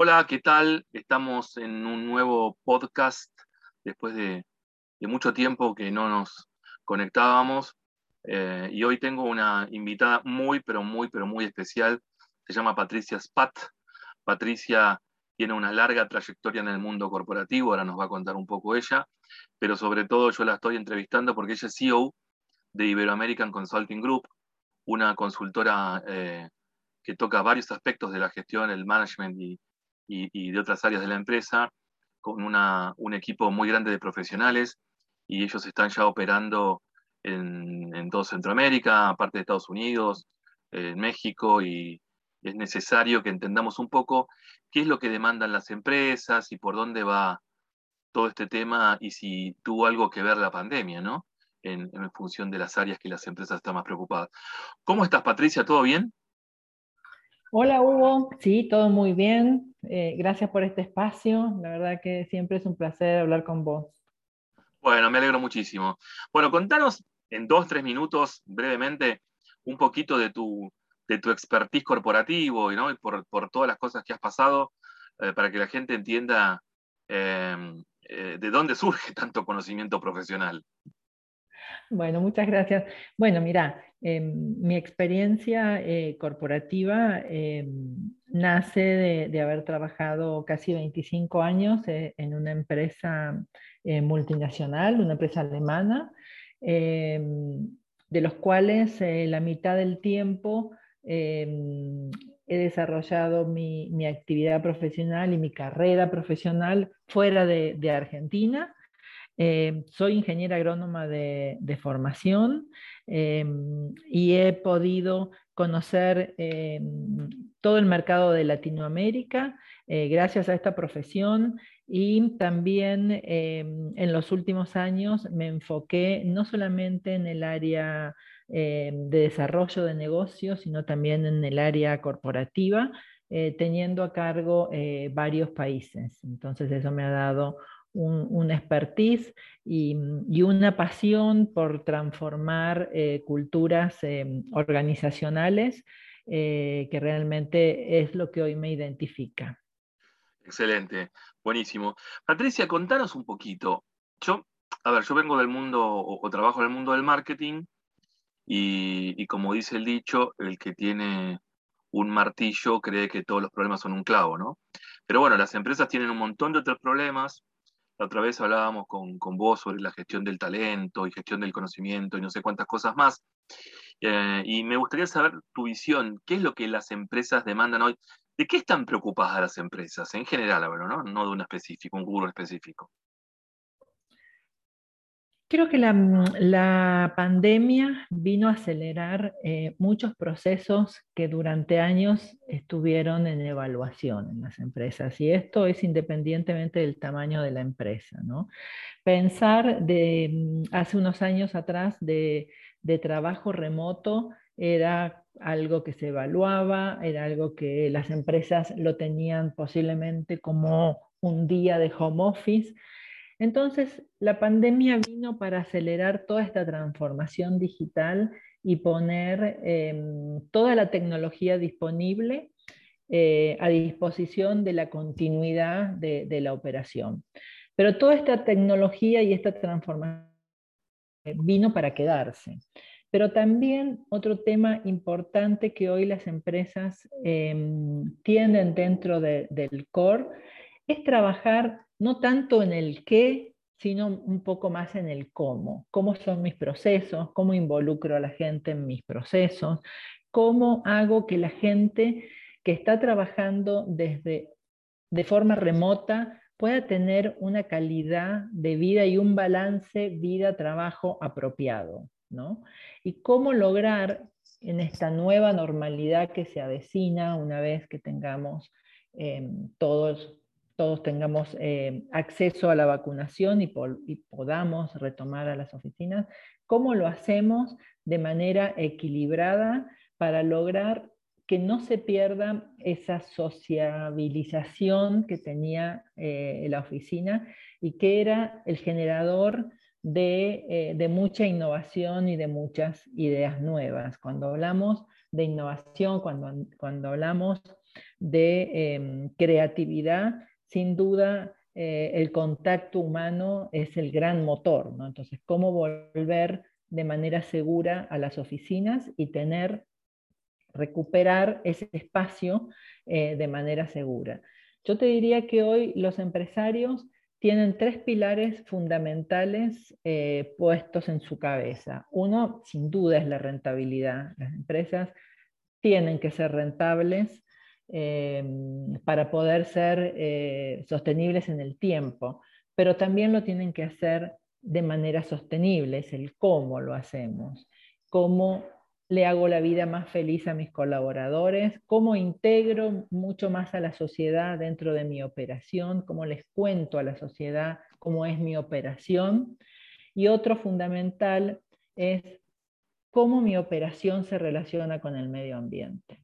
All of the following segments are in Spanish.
Hola, ¿qué tal? Estamos en un nuevo podcast después de, mucho tiempo que no nos conectábamos eh, y hoy tengo una invitada muy, pero muy, pero muy especial. Se llama Patricia Spat. Patricia tiene una larga trayectoria en el mundo corporativo, ahora nos va a contar un poco ella, pero sobre todo yo la estoy entrevistando porque ella es CEO de Iberoamerican Consulting Group, una consultora eh, que toca varios aspectos de la gestión, el management y, y, de otras áreas de la empresa, con una, un equipo muy grande de profesionales y ellos están ya operando en, en todo Centroamérica, aparte de Estados Unidos, en México y es necesario que entendamos un poco qué es lo que demandan las empresas y por dónde va todo este tema y si tuvo algo que ver la pandemia, ¿no? En, en función de las áreas que las empresas están más preocupadas. ¿Cómo estás, Patricia? ¿Todo bien? Hola Hugo, sí, todo muy bien. Eh, gracias por este espacio. La verdad que siempre es un placer hablar con vos. Bueno, me alegro muchísimo. Bueno, contanos en dos, tres minutos brevemente un poquito de tu, de tu expertise corporativo ¿no? y por, por todas las cosas que has pasado eh, para que la gente entienda em, eh, de dónde surge tanto conocimiento profesional. Bueno, muchas gracias. Bueno, mira, em, mi experiencia eh, corporativa em, nace de, haber trabajado casi 25 años eh, en una empresa eh, multinacional, una empresa alemana, em, de los cuales la mitad del tiempo he desarrollado mi, actividad profesional y mi carrera profesional fuera de Argentina. Eh, soy ingeniera agrónoma de, formación eh, y he podido conocer eh, todo el mercado de Latinoamérica gracias a esta profesión y también en los últimos años me enfoqué no solamente en el área de desarrollo de negocios, sino también en el área corporativa, teniendo a cargo varios países. Entonces eso me ha dado un, expertise y, una pasión por transformar eh, culturas eh, organizacionales eh, que realmente es lo que hoy me identifica. Excelente, buenísimo. Patricia, contanos un poquito. Yo, a ver, yo vengo del mundo o, trabajo en el mundo del marketing y, y como dice el dicho, el que tiene un martillo cree que todos los problemas son un clavo, ¿no? Pero bueno, las empresas tienen un montón de otros problemas, la otra vez hablábamos con, vos sobre la gestión del talento y gestión del conocimiento y no sé cuántas cosas más. Eh, y me gustaría saber tu visión, ¿qué es lo que las empresas demandan hoy? ¿De qué están preocupadas las empresas en general, ¿no? no de un específico, un rubro específico? Creo que la, pandemia vino a acelerar eh, muchos procesos que durante años estuvieron en evaluación en las empresas y esto es independientemente del tamaño de la empresa. ¿no? Pensar de mm, hace unos años atrás de, de trabajo remoto era algo que se evaluaba, era algo que las empresas lo tenían posiblemente como un día de home office entonces, la pandemia vino para acelerar toda esta transformación digital y poner em, toda la tecnología disponible eh, a disposición de la continuidad de, la operación. Pero toda esta tecnología y esta transformación vino para quedarse. Pero también otro tema importante que hoy las empresas em, tienen dentro del core es trabajar no tanto en el qué, sino un poco más en el cómo. ¿Cómo son mis procesos? ¿Cómo involucro a la gente en mis procesos? ¿Cómo hago que la gente que está trabajando desde de forma remota pueda tener una calidad de vida y un balance vida-trabajo apropiado? ¿no? Y cómo lograr en esta nueva normalidad que se avecina una vez que tengamos eh, todos todos tengamos eh, acceso a la vacunación y, podamos retomar a las oficinas, ¿cómo lo hacemos de manera equilibrada para lograr que no se pierda esa sociabilización que tenía eh, la oficina y que era el generador de, eh, de, mucha innovación y de muchas ideas nuevas. Cuando hablamos de innovación, cuando, cuando hablamos de em, creatividad, sin duda eh, el contacto humano es el gran motor. ¿no? Entonces, ¿cómo volver de manera segura a las oficinas y tener, recuperar ese espacio eh, de manera segura? Yo te diría que hoy los empresarios tienen tres pilares fundamentales eh, puestos en su cabeza. Uno, sin duda, es la rentabilidad. Las empresas tienen que ser rentables eh, para poder ser eh, sostenibles en el tiempo, pero también lo tienen que hacer de manera sostenible, es el cómo lo hacemos, cómo le hago la vida más feliz a mis colaboradores, cómo integro mucho más a la sociedad dentro de mi operación, cómo les cuento a la sociedad cómo es mi operación. Y otro fundamental es cómo mi operación se relaciona con el medio ambiente.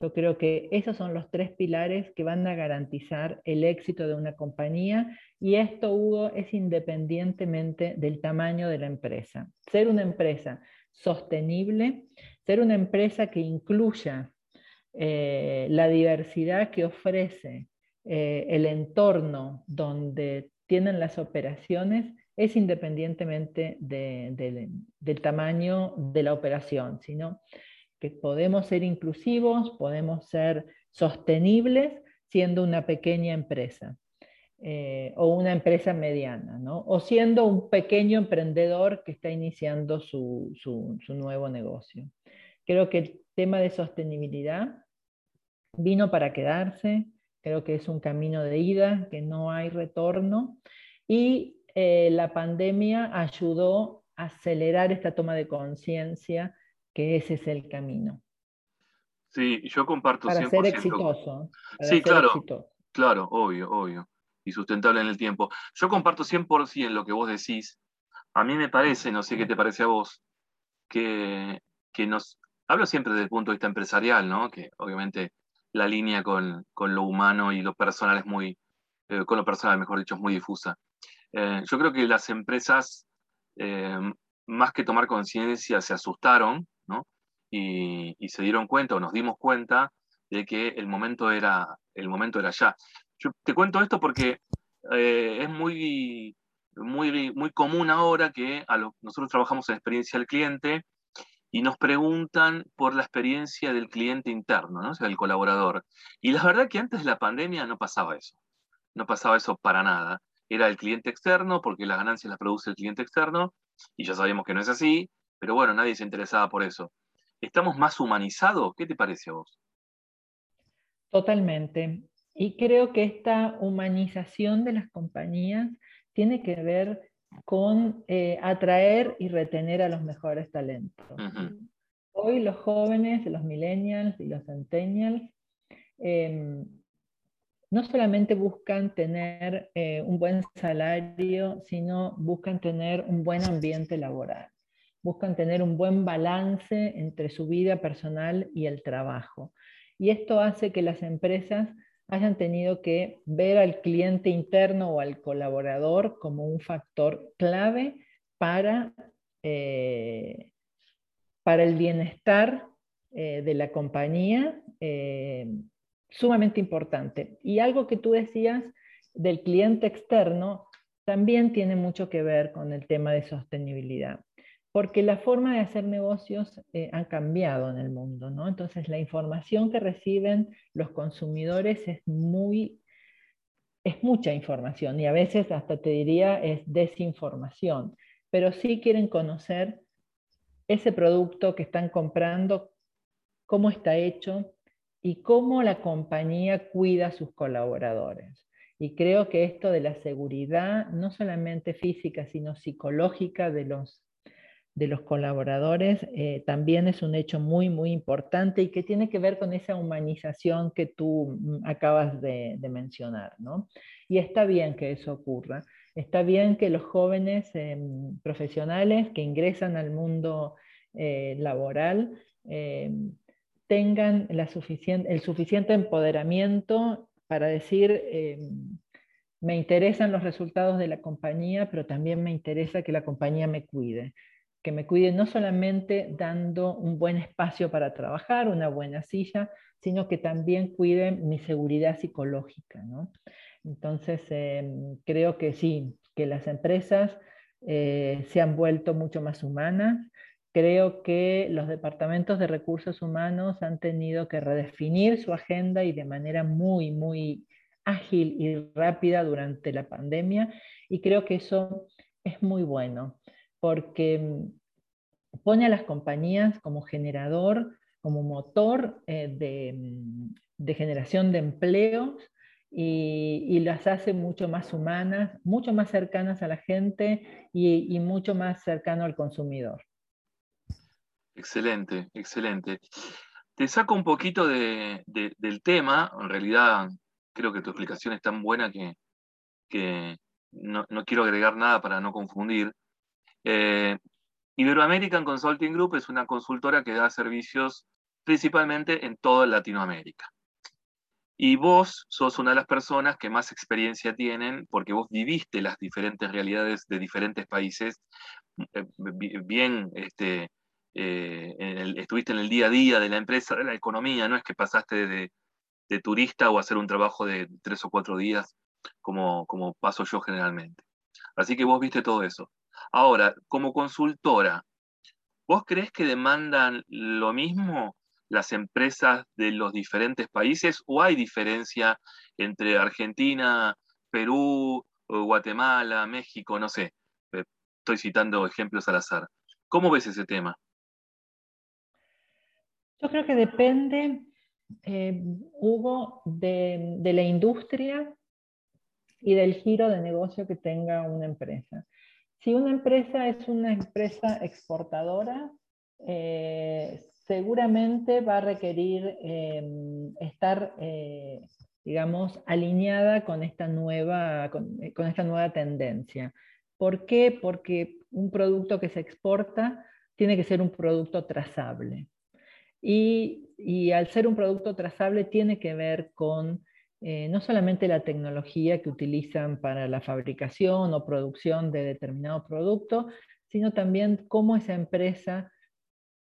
Yo creo que esos son los tres pilares que van a garantizar el éxito de una compañía y esto, Hugo, es independientemente del tamaño de la empresa. Ser una empresa sostenible, ser una empresa que incluya eh, la diversidad que ofrece eh, el entorno donde tienen las operaciones es independientemente del tamaño de la operación, sino que podemos ser inclusivos, podemos ser sostenibles siendo una pequeña empresa eh, o una empresa mediana, o siendo un pequeño emprendedor que está iniciando su, su nuevo negocio. Creo que el tema de sostenibilidad vino para quedarse, creo que es un camino de ida, que no hay retorno y eh, la pandemia ayudó a acelerar esta toma de conciencia que ese es el camino. Sí, yo comparto para ser exitoso. sí, claro, claro, obvio, obvio. Y sustentable en el tiempo. Yo comparto 100% lo que vos decís. A mí me parece, no sé qué te parece a vos, que, que nos... Hablo siempre desde el punto de vista empresarial, ¿no? Que obviamente la línea con, con lo humano y lo personal es muy, eh, con lo personal, mejor dicho, es muy difusa. Eh, yo creo que las empresas, eh, más que tomar conciencia, se asustaron y, se dieron cuenta o nos dimos cuenta de que el momento era, el momento era ya. Yo te cuento esto porque eh, es muy, muy, muy común ahora que a nosotros trabajamos en experiencia del cliente y nos preguntan por la experiencia del cliente interno, ¿no? o sea, del colaborador. Y la verdad que antes de la pandemia no pasaba eso. No pasaba eso para nada. Era el cliente externo, porque las ganancias las produce el cliente externo, y ya sabemos que no es así, pero bueno, nadie se interesaba por eso. ¿Estamos más humanizados? ¿Qué te parece a vos? Totalmente. Y creo que esta humanización de las compañías tiene que ver con eh, atraer y retener a los mejores talentos. Hoy los jóvenes, los millennials y los centennials, em, no solamente buscan tener eh, un buen salario, sino buscan tener un buen ambiente laboral buscan tener un buen balance entre su vida personal y el trabajo. Y esto hace que las empresas hayan tenido que ver al cliente interno o al colaborador como un factor clave para, eh, para el bienestar eh, de la compañía, eh, sumamente importante. Y algo que tú decías del cliente externo también tiene mucho que ver con el tema de sostenibilidad porque la forma de hacer negocios eh, ha cambiado en el mundo, ¿no? Entonces la información que reciben los consumidores es muy, es mucha información y a veces hasta te diría es desinformación, pero sí quieren conocer ese producto que están comprando, cómo está hecho y cómo la compañía cuida a sus colaboradores. Y creo que esto de la seguridad, no solamente física, sino psicológica de los de los colaboradores eh, también es un hecho muy, muy importante y que tiene que ver con esa humanización que tú mm, acabas de, mencionar. ¿no? Y está bien que eso ocurra. Está bien que los jóvenes em, profesionales que ingresan al mundo eh, laboral tengan el suficiente empoderamiento para decir, me interesan los resultados de la compañía, pero también me interesa que la compañía me cuide que me cuide no solamente dando un buen espacio para trabajar, una buena silla, sino que también cuide mi seguridad psicológica. Entonces, em, creo que sí, que las empresas eh, se han vuelto mucho más humanas. Creo que los departamentos de recursos humanos han tenido que redefinir su agenda y de manera muy, muy ágil y rápida durante la pandemia. Y creo que eso es muy bueno porque mm, pone a las compañías como generador, como motor eh, mm, de, generación de empleos y, las hace mucho más humanas, mucho más cercanas a la gente y, mucho más cercano al consumidor. Excelente, excelente. Te saco un poquito del tema, en realidad creo que tu explicación es tan buena que, no, quiero agregar nada para no confundir. Eh, Iberoamerican Consulting Group es una consultora que da servicios principalmente en toda Latinoamérica. Y vos sos una de las personas que más experiencia tienen porque vos viviste las diferentes realidades de diferentes países, eh, bien este, eh, estuviste en el día a día de la empresa, de la economía, no es que pasaste de, de turista o hacer un trabajo de tres o cuatro días como, como paso yo generalmente. Así que vos viste todo eso. Ahora, como consultora, ¿vos crees que demandan lo mismo las empresas de los diferentes países o hay diferencia entre Argentina, Perú, Guatemala, México, no sé? Eh, estoy citando ejemplos al azar. ¿Cómo ves ese tema? Yo creo que depende, eh, Hugo, de, de la industria y del giro de negocio que tenga una empresa. Si una empresa es una empresa exportadora, eh, seguramente va a requerir em, estar, eh, digamos, alineada con esta, nueva, eh, con, esta nueva tendencia. ¿Por qué? Porque un producto que se exporta tiene que ser un producto trazable. Y al ser un producto trazable tiene que ver con eh, no solamente la tecnología que utilizan para la fabricación o producción de determinado producto, sino también cómo esa empresa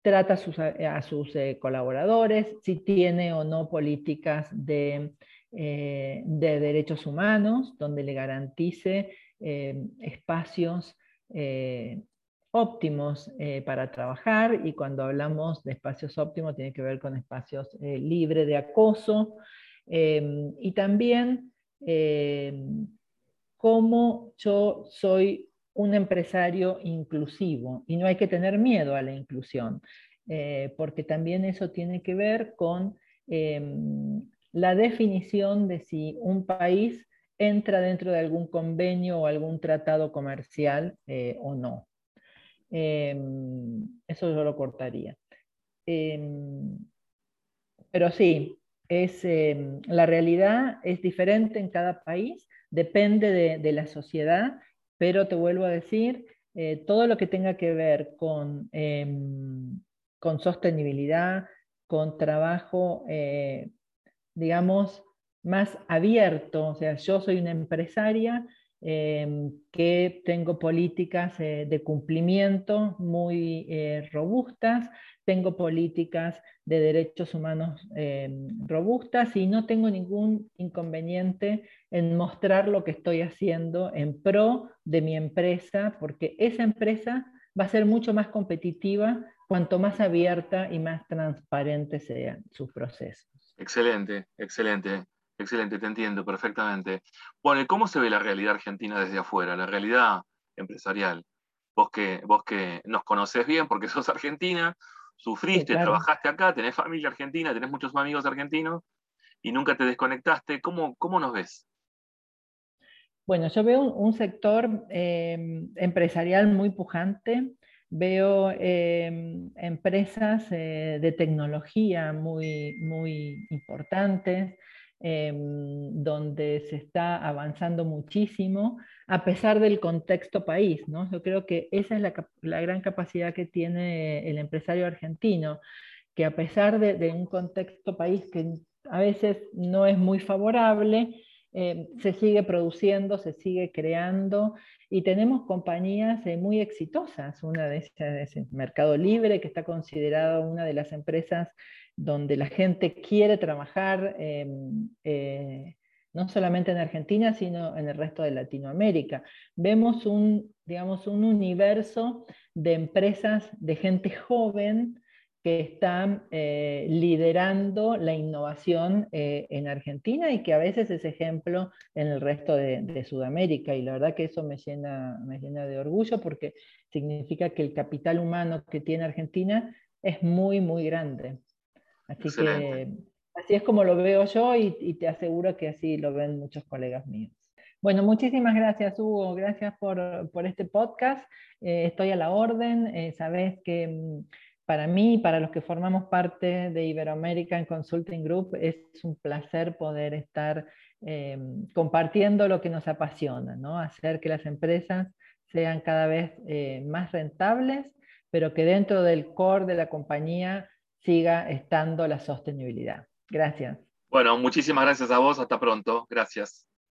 trata a sus, eh, colaboradores, si tiene o no políticas eh, de derechos humanos, donde le garantice espacios óptimos para trabajar. Y cuando hablamos de espacios óptimos tiene que ver con espacios libres de acoso, Em, y también em, cómo yo soy un empresario inclusivo y no hay que tener miedo a la inclusión, eh, porque también eso tiene que ver con em, la definición de si un país entra dentro de algún convenio o algún tratado comercial eh, o no. eso yo lo cortaría. pero sí, es, em, la realidad es diferente en cada país, depende de, la sociedad, pero te vuelvo a decir, eh, todo lo que tenga que ver con, em, con sostenibilidad, con trabajo, eh, digamos, más abierto, o sea, yo soy una empresaria em, que tengo políticas eh, de cumplimiento muy robustas, tengo políticas de derechos humanos eh, robustas y no tengo ningún inconveniente en mostrar lo que estoy haciendo en pro de mi empresa, porque esa empresa va a ser mucho más competitiva cuanto más abierta y más transparente sean sus procesos. Excelente, excelente, excelente, te entiendo perfectamente. Bueno, ¿y cómo se ve la realidad argentina desde afuera, la realidad empresarial? Vos que, vos que nos conoces bien porque sos argentina, Sufriste, trabajaste acá, tenés familia argentina, tenés muchos amigos argentinos y nunca te desconectaste. ¿Cómo, cómo nos ves? Bueno, yo veo un, sector em, empresarial muy pujante, veo em, empresas eh, de tecnología muy, muy importantes, Em, donde se está avanzando muchísimo, a pesar del contexto país. ¿no? Yo creo que esa es la, gran capacidad que tiene el empresario argentino, que a pesar de, un contexto país que a veces no es muy favorable, eh, se sigue produciendo, se sigue creando y tenemos compañías eh, muy exitosas. Una de ellas es Mercado Libre, que está considerada una de las empresas donde la gente quiere trabajar. Em, no solamente en Argentina, sino en el resto de Latinoamérica. Vemos un, digamos, un universo de empresas de gente joven que están eh, liderando la innovación eh, en Argentina y que a veces es ejemplo en el resto de, Sudamérica. Y la verdad que eso me llena, me llena de orgullo porque significa que el capital humano que tiene Argentina es muy, muy grande. Así que así es como lo veo yo y, te aseguro que así lo ven muchos colegas míos. Bueno, muchísimas gracias Hugo, gracias por, por este podcast. Eh, estoy a la orden, sabes que mm, para mí y para los que formamos parte de Iberoamerican Consulting Group es un placer poder estar eh, compartiendo lo que nos apasiona, ¿no? hacer que las empresas sean cada vez eh, más rentables, pero que dentro del core de la compañía siga estando la sostenibilidad. Gracias. Bueno, muchísimas gracias a vos. Hasta pronto. Gracias.